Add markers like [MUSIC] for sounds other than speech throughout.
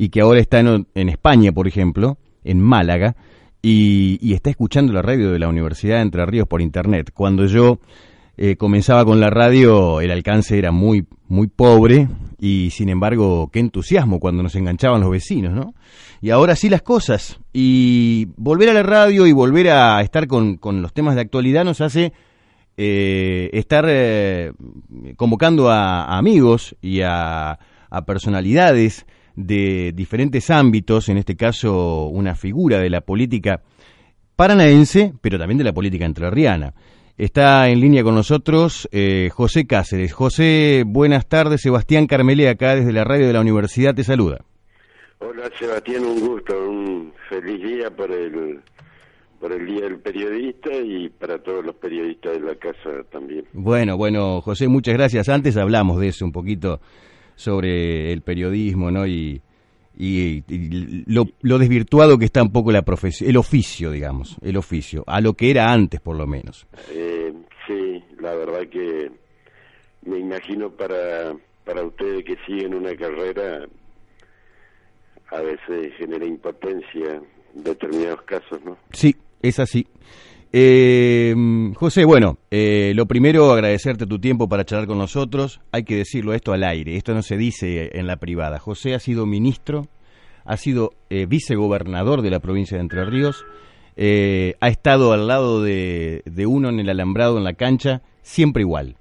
y que ahora está en, España, por ejemplo, en Málaga, y, está escuchando la radio de la Universidad de Entre Ríos por internet. Cuando yo eh, comenzaba con la radio, el alcance era muy, muy pobre, y sin embargo, qué entusiasmo cuando nos enganchaban los vecinos, ¿no? Y ahora sí las cosas. Y volver a la radio y volver a estar con, los temas de actualidad nos hace eh, estar eh, convocando a, amigos y a personalidades de diferentes ámbitos, en este caso una figura de la política paranaense, pero también de la política entrerriana. Está en línea con nosotros eh, José Cáceres. José, buenas tardes. Sebastián Carmelé, acá desde la radio de la universidad, te saluda. Hola Sebastián, un gusto, un feliz día por el, por el Día del Periodista y para todos los periodistas de la casa también. Bueno, bueno, José, muchas gracias. Antes hablamos de eso un poquito sobre el periodismo, ¿no? Y, y, lo, desvirtuado que está un poco la profesión, el oficio, digamos, el oficio, a lo que era antes por lo menos. Eh, sí, la verdad que me imagino para, para ustedes que siguen una carrera, a veces genera impotencia en determinados casos, ¿no? Sí, es así. Eh, José, bueno, eh, lo primero, agradecerte tu tiempo para charlar con nosotros. Hay que decirlo esto al aire, esto no se dice en la privada. José ha sido ministro, ha sido eh, vicegobernador de la provincia de Entre Ríos, eh, ha estado al lado de, de uno en el alambrado, en la cancha, siempre igual,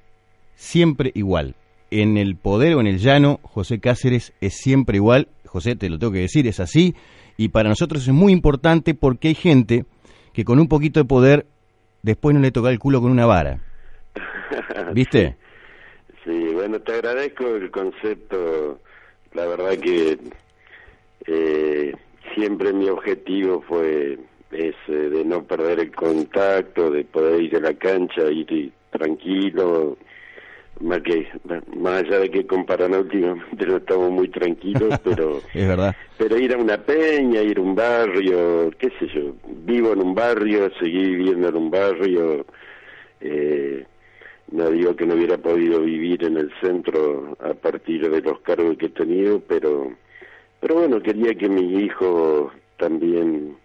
siempre igual. En el poder o en el llano, José Cáceres es siempre igual. José, te lo tengo que decir, es así. Y para nosotros es muy importante porque hay gente que con un poquito de poder después no le toca el culo con una vara. [LAUGHS] ¿Viste? Sí, bueno, te agradezco el concepto. La verdad que eh, siempre mi objetivo fue ese de no perder el contacto, de poder ir a la cancha, ir tranquilo, más que más allá de que con Paraná últimamente no estamos muy tranquilos [LAUGHS] pero es verdad. pero ir a una peña ir a un barrio qué sé yo vivo en un barrio seguí viviendo en un barrio eh, no digo que no hubiera podido vivir en el centro a partir de los cargos que he tenido pero pero bueno quería que mis hijos también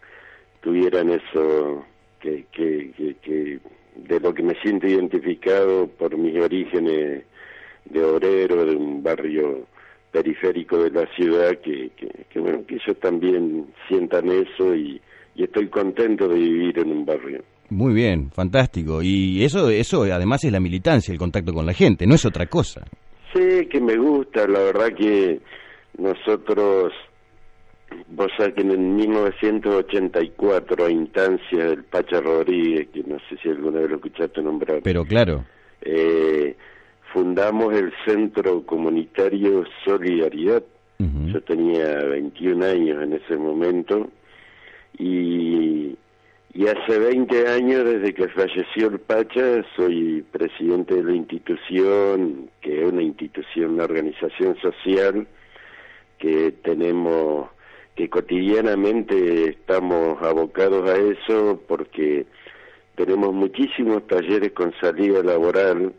tuvieran eso que, que, que de lo que me siento identificado por mis orígenes de obrero de un barrio periférico de la ciudad que, que, bueno que ellos también sientan eso y, estoy contento de vivir en un barrio. Muy bien fantástico. Y eso eso además es la militancia el contacto con la gente no es otra cosa. Sí que me gusta la verdad que nosotros Vos sabés que en 1984, a instancia del Pacha Rodríguez, que no sé si alguna vez lo escuchaste nombrar. Pero claro. Eh, fundamos el Centro Comunitario Solidaridad. Yo tenía 21 años en ese momento y, y hace 20 años, desde que falleció el Pacha, soy presidente de la institución, que es una institución, una organización social, que tenemos que cotidianamente estamos abocados a eso porque tenemos muchísimos talleres con salida laboral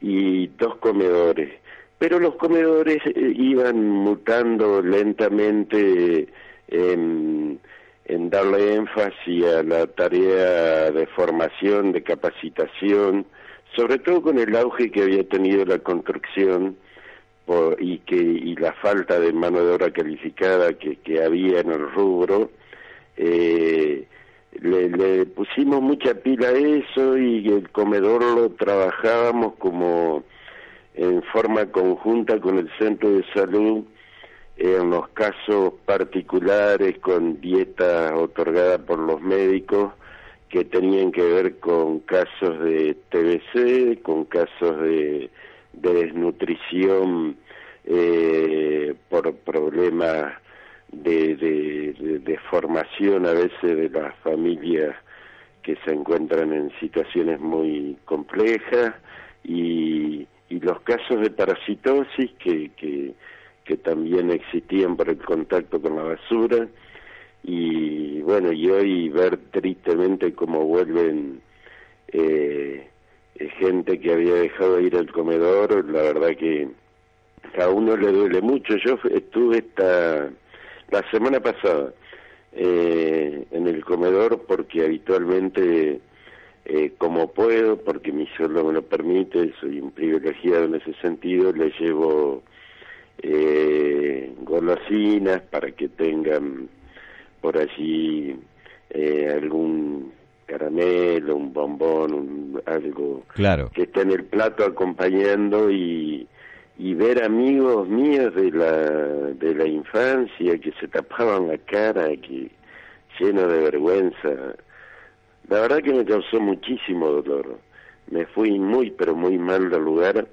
y dos comedores. Pero los comedores eh, iban mutando lentamente en, en darle énfasis a la tarea de formación, de capacitación, sobre todo con el auge que había tenido la construcción y que y la falta de mano de obra calificada que, que había en el rubro eh, le, pusimos mucha pila a eso y el comedor lo trabajábamos como en forma conjunta con el centro de salud en los casos particulares con dieta otorgada por los médicos que tenían que ver con casos de TBC, con casos de de desnutrición eh, por problemas de, de, formación a veces de las familias que se encuentran en situaciones muy complejas y, y los casos de parasitosis que, que, que también existían por el contacto con la basura. Y bueno y hoy ver tristemente cómo vuelven eh, gente que había dejado de ir al comedor la verdad que a uno le duele mucho. Yo estuve esta la semana pasada eh, en el comedor porque habitualmente eh, como puedo porque mi sueldo me lo permite soy un privilegiado en ese sentido le llevo eh, golosinas para que tengan por allí eh, algún caramelo, un bombón, un, algo claro. que esté en el plato acompañando y, y ver amigos míos de la de la infancia que se tapaban la cara, que lleno de vergüenza. La verdad que me causó muchísimo dolor. Me fui muy pero muy mal del lugar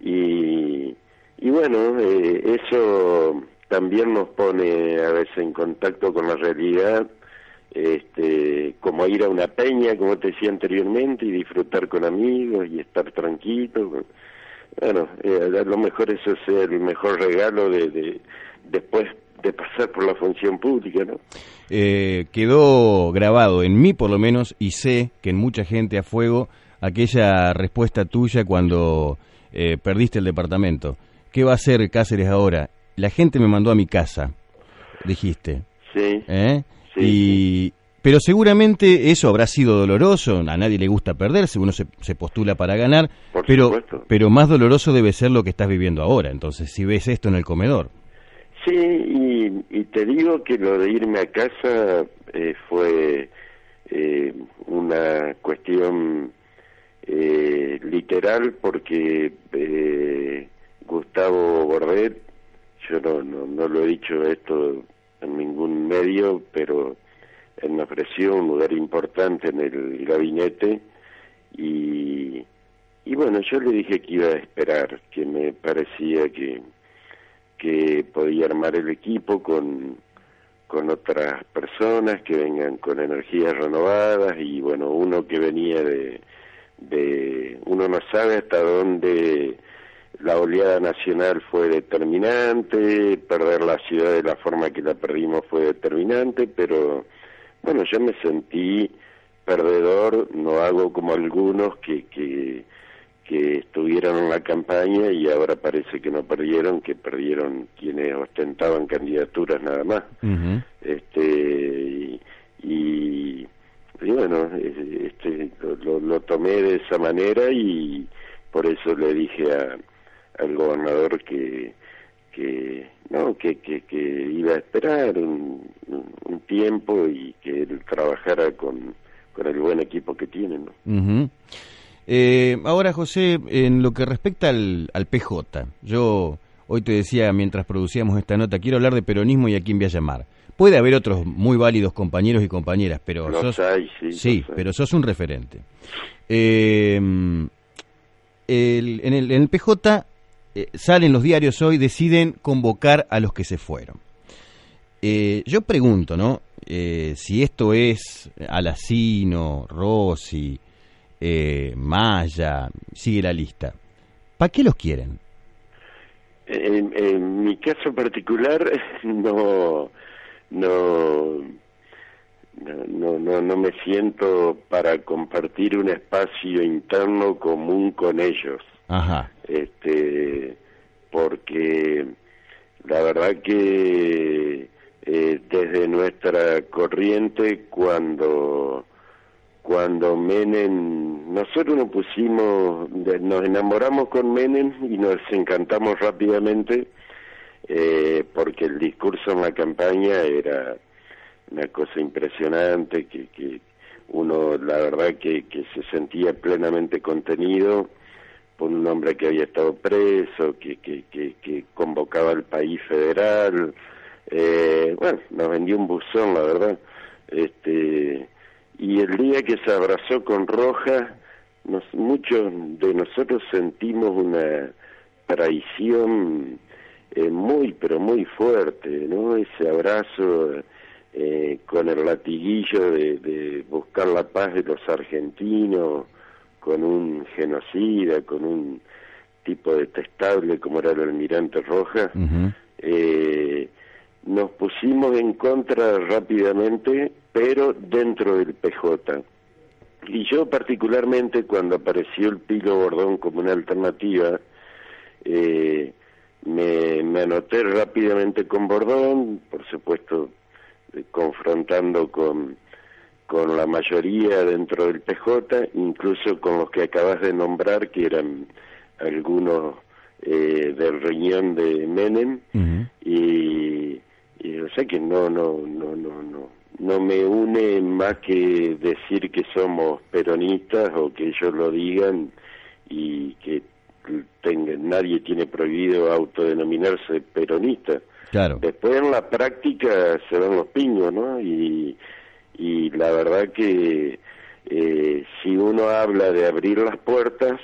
y y bueno, eh, eso también nos pone a veces en contacto con la realidad, este, como ir a una peña, como te decía anteriormente, y disfrutar con amigos y estar tranquilo. Bueno, eh, a lo mejor eso es el mejor regalo de, después de pasar por la función pública, ¿no? Eh, quedó grabado en mí por lo menos y sé que en mucha gente a fuego aquella respuesta tuya cuando eh, perdiste el departamento. ¿Qué va a hacer Cáceres ahora? la gente me mandó a mi casa, dijiste. Sí. ¿Eh? Y, Pero seguramente eso habrá sido doloroso, a nadie le gusta perderse, uno se, se postula para ganar, pero, pero más doloroso debe ser lo que estás viviendo ahora, entonces, si ves esto en el comedor. Sí, y, te digo que lo de irme a casa eh, fue eh, una cuestión eh, literal porque Gustavo Bordet yo no, no, lo he dicho esto en ningún medio, pero él me ofreció un lugar importante en el gabinete y, y bueno, yo le dije que iba a esperar, que me parecía que, que podía armar el equipo con, con otras personas que vengan con energías renovadas y bueno, uno que venía de, de uno no sabe hasta dónde la oleada nacional fue determinante, perder la ciudad de la forma que la perdimos fue determinante, pero bueno, yo me sentí perdedor, no hago como algunos que, que, que estuvieron en la campaña y ahora parece que no perdieron, que perdieron quienes ostentaban candidaturas nada más. Este y, bueno, este, lo, lo tomé de esa manera y por eso le dije a al gobernador que que no que, que, iba a esperar un, tiempo y que él trabajara con, con el buen equipo que tiene ¿no? eh, ahora José en lo que respecta al, al PJ yo hoy te decía mientras producíamos esta nota quiero hablar de peronismo y a quién voy a llamar. Puede haber otros muy válidos compañeros y compañeras pero sos, sí, pero sos un referente. Eh, el, en, el, en el PJ eh, salen los diarios hoy, deciden convocar a los que se fueron. Eh, yo pregunto, ¿no? Eh, si esto es Alacino, Rossi, Maya, sigue la lista. ¿Para qué los quieren? En, mi caso particular, [LAUGHS] no, no, no, no, no me siento para compartir un espacio interno común con ellos. Ajá. Este, porque la verdad que eh, desde nuestra corriente cuando cuando Menem nosotros nos pusimos nos enamoramos con Menem y nos encantamos rápidamente eh, porque el discurso en la campaña era una cosa impresionante que, que uno la verdad que, que se sentía plenamente contenido un hombre que había estado preso, que, que, que, convocaba al país federal. Eh, bueno, nos vendió un buzón, la verdad. Este, y el día que se abrazó con Roja, nos, muchos de nosotros sentimos una traición eh, muy, pero muy fuerte, ¿no? Ese abrazo eh, con el latiguillo de, buscar la paz de los argentinos, con un genocida, con un tipo detestable como era el almirante Rojas, eh, nos pusimos en contra rápidamente, pero dentro del PJ. Y yo particularmente cuando apareció el Pilo Bordón como una alternativa, eh, me, me anoté rápidamente con Bordón, por supuesto eh, confrontando con, con la mayoría dentro del PJ, incluso con los que acabas de nombrar, que eran algunos eh, del riñón de Menem, y, y, o sea que no, no, no, no, no, no me une más que decir que somos peronistas o que ellos lo digan y que nadie tiene prohibido autodenominarse peronista. Claro. Después en la práctica se ven los piños, ¿no? Y, y la verdad que eh, si uno habla de abrir las puertas,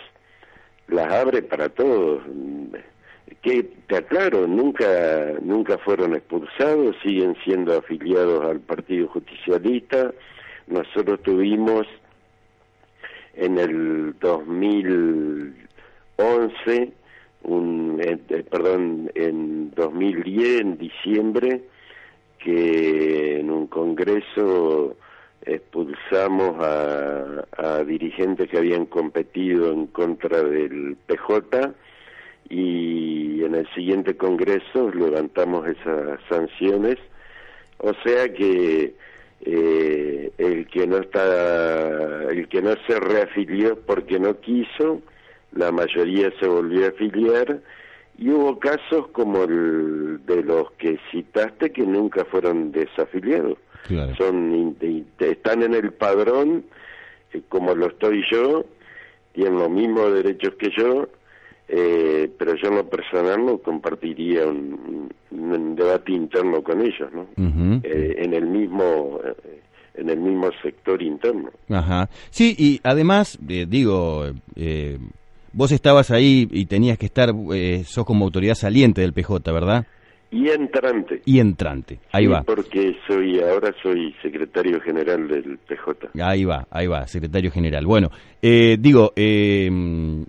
las abre para todos. Que te aclaro, nunca nunca fueron expulsados, siguen siendo afiliados al Partido Justicialista. Nosotros tuvimos en el 2011 un eh, eh, perdón en 2010 en diciembre que en un congreso expulsamos a, dirigentes que habían competido en contra del PJ y en el siguiente congreso levantamos esas sanciones. O sea que eh, el que no está el que no se reafilió porque no quiso la mayoría se volvió a afiliar y hubo casos como el de los que citaste que nunca fueron desafiliados. Son están en el padrón eh, como lo estoy yo tienen los mismos derechos que yo eh, pero yo en lo personal no compartiría un, debate interno con ellos no eh, en el mismo en el mismo sector interno. Ajá. sí y además digo vos estabas ahí y tenías que estar sos como autoridad saliente del PJ verdad y entrante. Y entrante, ahí va. Porque soy ahora soy secretario general del PJ. Ahí va, ahí va, secretario general. Bueno, eh, digo, eh,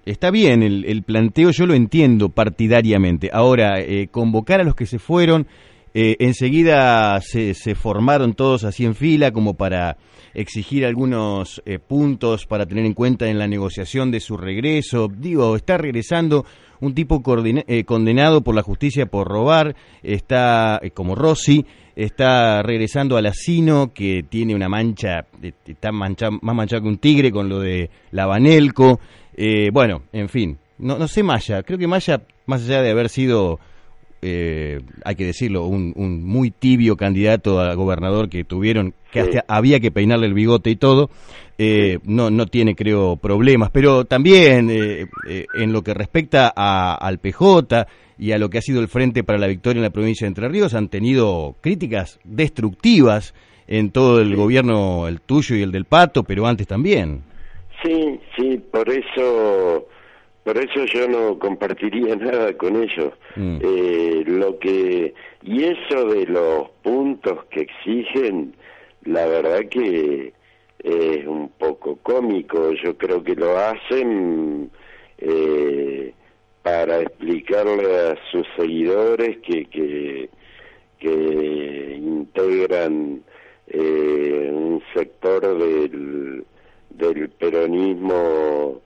está bien el, el, planteo, yo lo entiendo partidariamente. Ahora, eh, convocar a los que se fueron, eh, enseguida se, se, formaron todos así en fila como para exigir algunos eh, puntos para tener en cuenta en la negociación de su regreso. Digo, está regresando un tipo eh, condenado por la justicia por robar, está como Rossi, está regresando al asino que tiene una mancha, está mancha, más manchado que un tigre con lo de la Banelco. bueno, en fin, no, no sé Maya, creo que Maya, más allá de haber sido eh, hay que decirlo, un, muy tibio candidato a gobernador que tuvieron, que hasta había que peinarle el bigote y todo, eh, no, no tiene, creo, problemas. Pero también eh, en lo que respecta al PJ y a lo que ha sido el Frente para la Victoria en la provincia de Entre Ríos, han tenido críticas destructivas en todo el gobierno, el tuyo y el del Pato, pero antes también. Sí, sí, por eso por eso yo no compartiría [LAUGHS] nada con ellos. Mm. Eh, lo que y eso de los puntos que exigen, la verdad que es un poco cómico. Yo creo que lo hacen eh, para explicarle a sus seguidores que que, que integran eh, un sector del del peronismo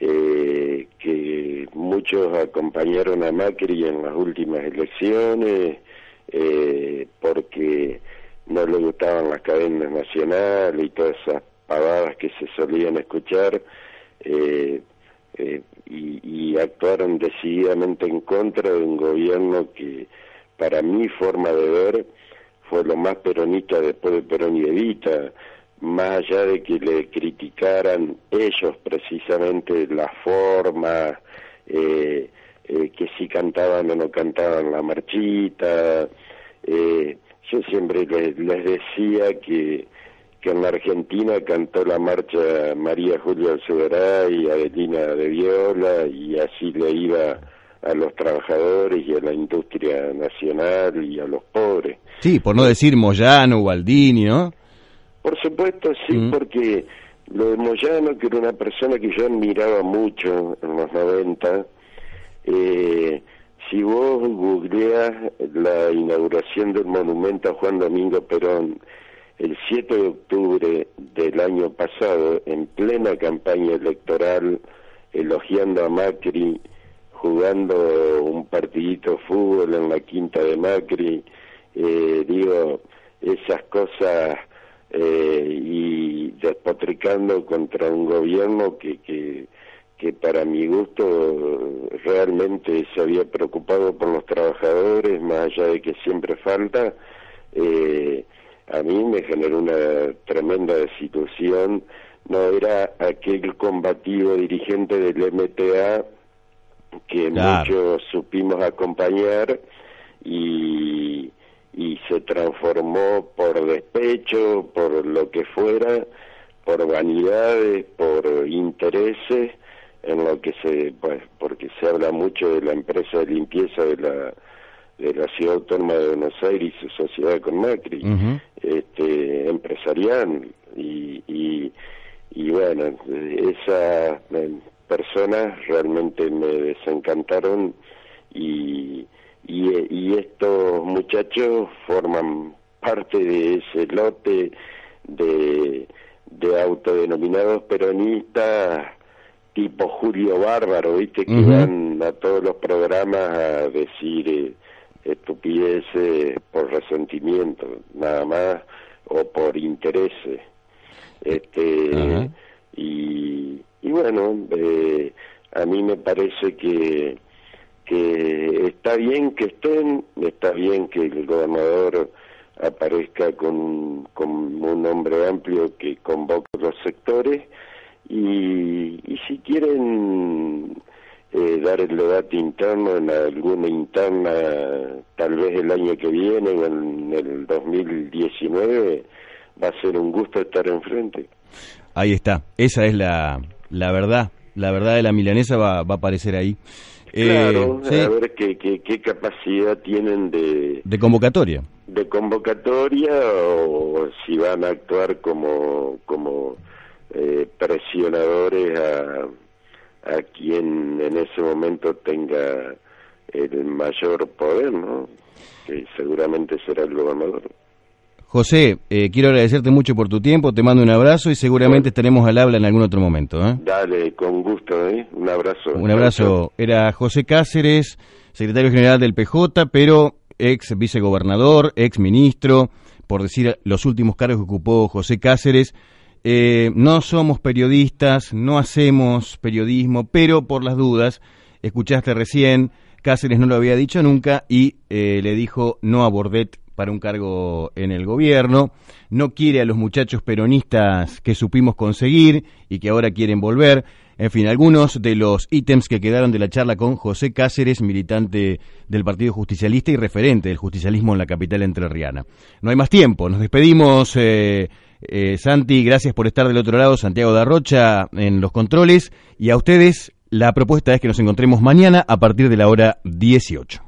eh, que muchos acompañaron a Macri en las últimas elecciones eh, porque no le gustaban las cadenas nacionales y todas esas pavadas que se solían escuchar eh, eh, y, actuaron decididamente en contra de un gobierno que para mi forma de ver fue lo más peronista después de Perón y Evita más allá de que le criticaran ellos precisamente la forma, eh, eh, que si cantaban o no cantaban la marchita, eh, yo siempre les, decía que, que en la Argentina cantó la marcha María Julia Soberá y Adelina de Viola y así le iba a los trabajadores y a la industria nacional y a los pobres. Sí, por no decir Moyano, Gualdini, ¿no? Por supuesto, sí, mm. porque lo de Moyano, que era una persona que yo admiraba mucho en los 90, eh, si vos googleas la inauguración del monumento a Juan Domingo Perón el 7 de octubre del año pasado, en plena campaña electoral, elogiando a Macri, jugando un partidito de fútbol en la quinta de Macri, eh, digo, esas cosas eh, y despotricando contra un gobierno que, que, que para mi gusto realmente se había preocupado por los trabajadores, más allá de que siempre falta, eh, a mí me generó una tremenda desilusión. No era aquel combativo dirigente del MTA que muchos supimos acompañar y, y se transformó por despecho, por lo que fuera, por vanidades, por intereses, en lo que se, pues, porque se habla mucho de la empresa de limpieza de la de la ciudad autónoma de Buenos Aires y su sociedad con Macri, este, empresarial. Y, y, y bueno, esas personas realmente me desencantaron y, y, y estos muchachos forman parte de ese lote de, de autodenominados peronistas tipo Julio Bárbaro, viste, que van a todos los programas a decir eh, estupideces por resentimiento, nada más, o por intereses. Este, y, y bueno, eh, a mí me parece que, que está bien que estén, está bien que el gobernador aparezca con, con un nombre amplio que convoque los sectores y, y si quieren eh, dar el debate interno en alguna interna, tal vez el año que viene o en el 2019, va a ser un gusto estar enfrente. Ahí está, esa es la, la verdad, la verdad de la milanesa va, va a aparecer ahí. Claro, eh, a ver qué, qué, qué, capacidad tienen de... De convocatoria. De convocatoria o si van a actuar como, como eh, presionadores a a quien en ese momento tenga el mayor poder, ¿no? Que seguramente será el gobernador. José, eh, quiero agradecerte mucho por tu tiempo, te mando un abrazo y seguramente estaremos al habla en algún otro momento. ¿eh? Dale, con gusto, ¿eh? Un abrazo. Un abrazo. Era José Cáceres, secretario general del PJ, pero ex vicegobernador, ex ministro, por decir los últimos cargos que ocupó José Cáceres. Eh, no somos periodistas, no hacemos periodismo, pero por las dudas, escuchaste recién, Cáceres no lo había dicho nunca y eh, le dijo no a Bordet para un cargo en el gobierno, no quiere a los muchachos peronistas que supimos conseguir y que ahora quieren volver. En fin, algunos de los ítems que quedaron de la charla con José Cáceres, militante del Partido Justicialista y referente del justicialismo en la capital entrerriana. No hay más tiempo, nos despedimos. Eh, eh, Santi, gracias por estar del otro lado, Santiago de Arrocha en los controles y a ustedes la propuesta es que nos encontremos mañana a partir de la hora 18.